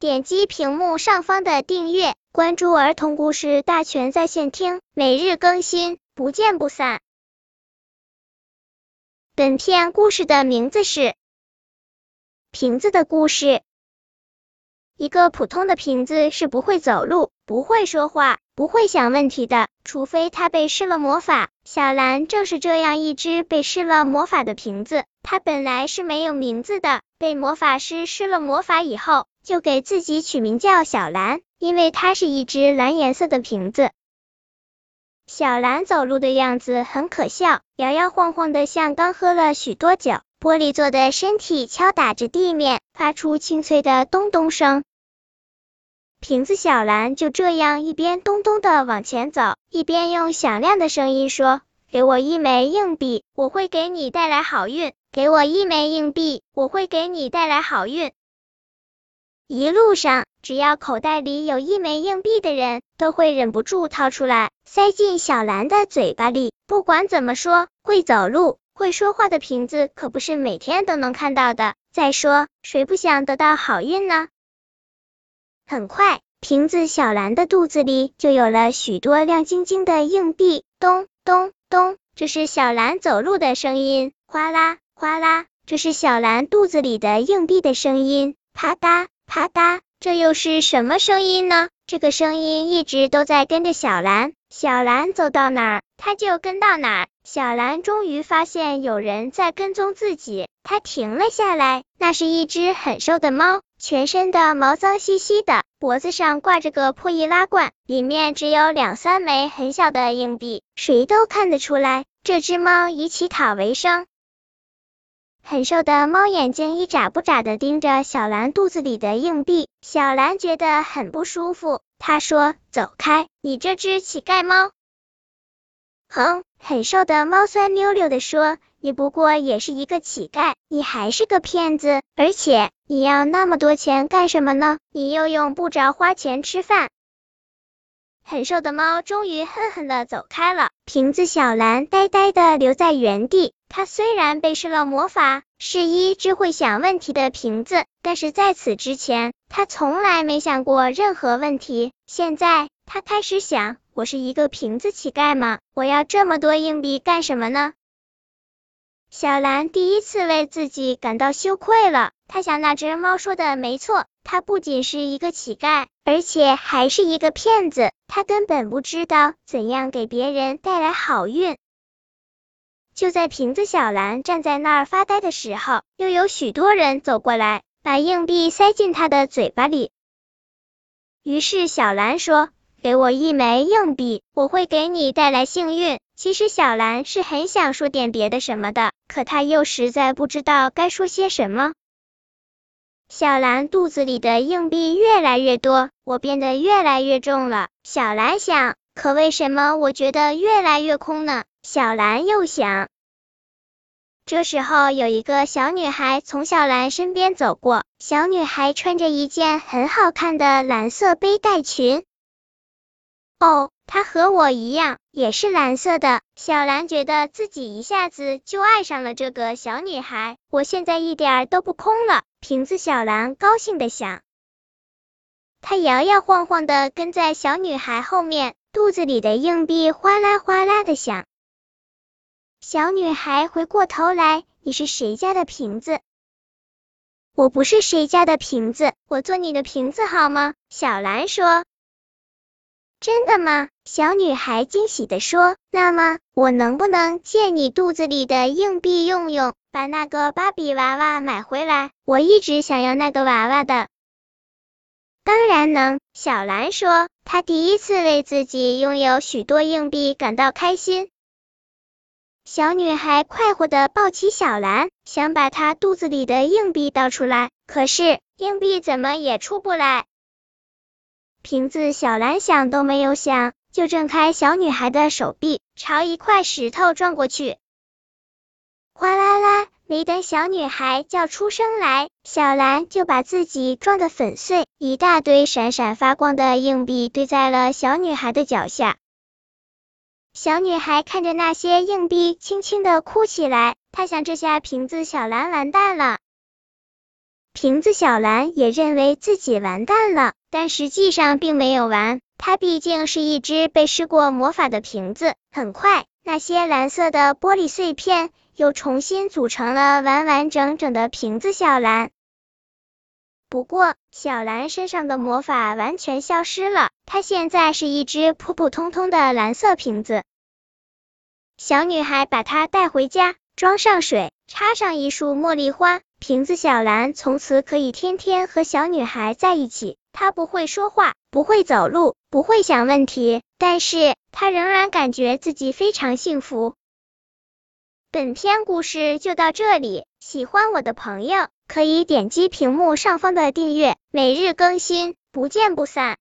点击屏幕上方的订阅，关注儿童故事大全在线听，每日更新，不见不散。本片故事的名字是《瓶子的故事》。一个普通的瓶子是不会走路、不会说话、不会想问题的，除非它被施了魔法。小兰正是这样一只被施了魔法的瓶子。它本来是没有名字的，被魔法师施了魔法以后，就给自己取名叫小兰，因为它是一只蓝颜色的瓶子。小兰走路的样子很可笑，摇摇晃晃的，像刚喝了许多酒。玻璃做的身体敲打着地面，发出清脆的咚咚声。瓶子小兰就这样一边咚咚的往前走，一边用响亮的声音说：“给我一枚硬币，我会给你带来好运。给我一枚硬币，我会给你带来好运。”一路上，只要口袋里有一枚硬币的人，都会忍不住掏出来，塞进小兰的嘴巴里。不管怎么说，会走路、会说话的瓶子可不是每天都能看到的。再说，谁不想得到好运呢？很快，瓶子小兰的肚子里就有了许多亮晶晶的硬币，咚咚咚，这是小兰走路的声音；哗啦哗啦，这是小兰肚子里的硬币的声音；啪嗒啪嗒，这又是什么声音呢？这个声音一直都在跟着小兰，小兰走到哪儿，它就跟到哪儿。小兰终于发现有人在跟踪自己，她停了下来。那是一只很瘦的猫，全身的毛脏兮兮的，脖子上挂着个破易拉罐，里面只有两三枚很小的硬币，谁都看得出来，这只猫以乞讨为生。很瘦的猫眼睛一眨不眨的盯着小兰肚子里的硬币，小兰觉得很不舒服，她说：“走开，你这只乞丐猫。”哼，很瘦的猫酸溜溜的说：“你不过也是一个乞丐，你还是个骗子，而且你要那么多钱干什么呢？你又用不着花钱吃饭。”很瘦的猫终于恨恨的走开了，瓶子小兰呆呆的留在原地。它虽然被施了魔法，是一只会想问题的瓶子，但是在此之前，它从来没想过任何问题。现在，他开始想。我是一个瓶子乞丐吗？我要这么多硬币干什么呢？小兰第一次为自己感到羞愧了。她想，那只猫说的没错，他不仅是一个乞丐，而且还是一个骗子。他根本不知道怎样给别人带来好运。就在瓶子小兰站在那儿发呆的时候，又有许多人走过来，把硬币塞进他的嘴巴里。于是小兰说。给我一枚硬币，我会给你带来幸运。其实小兰是很想说点别的什么的，可她又实在不知道该说些什么。小兰肚子里的硬币越来越多，我变得越来越重了。小兰想，可为什么我觉得越来越空呢？小兰又想。这时候，有一个小女孩从小兰身边走过，小女孩穿着一件很好看的蓝色背带裙。哦，它和我一样，也是蓝色的。小兰觉得自己一下子就爱上了这个小女孩，我现在一点都不空了。瓶子小兰高兴的想，她摇摇晃晃的跟在小女孩后面，肚子里的硬币哗啦哗啦的响。小女孩回过头来，你是谁家的瓶子？我不是谁家的瓶子，我做你的瓶子好吗？小兰说。真的吗？小女孩惊喜的说。那么，我能不能借你肚子里的硬币用用，把那个芭比娃娃买回来？我一直想要那个娃娃的。当然能，小兰说。她第一次为自己拥有许多硬币感到开心。小女孩快活的抱起小兰，想把她肚子里的硬币倒出来，可是硬币怎么也出不来。瓶子小兰想都没有想，就挣开小女孩的手臂，朝一块石头撞过去。哗啦啦！没等小女孩叫出声来，小兰就把自己撞得粉碎，一大堆闪闪发光的硬币堆在了小女孩的脚下。小女孩看着那些硬币，轻轻的哭起来。她想，这下瓶子小兰完蛋了。瓶子小蓝也认为自己完蛋了，但实际上并没有完。它毕竟是一只被施过魔法的瓶子。很快，那些蓝色的玻璃碎片又重新组成了完完整整的瓶子小蓝。不过，小蓝身上的魔法完全消失了，它现在是一只普普通通的蓝色瓶子。小女孩把它带回家，装上水，插上一束茉莉花，瓶子小蓝从此可以天天和小女孩在一起。她不会说话，不会走路，不会想问题，但是她仍然感觉自己非常幸福。本篇故事就到这里，喜欢我的朋友可以点击屏幕上方的订阅，每日更新，不见不散。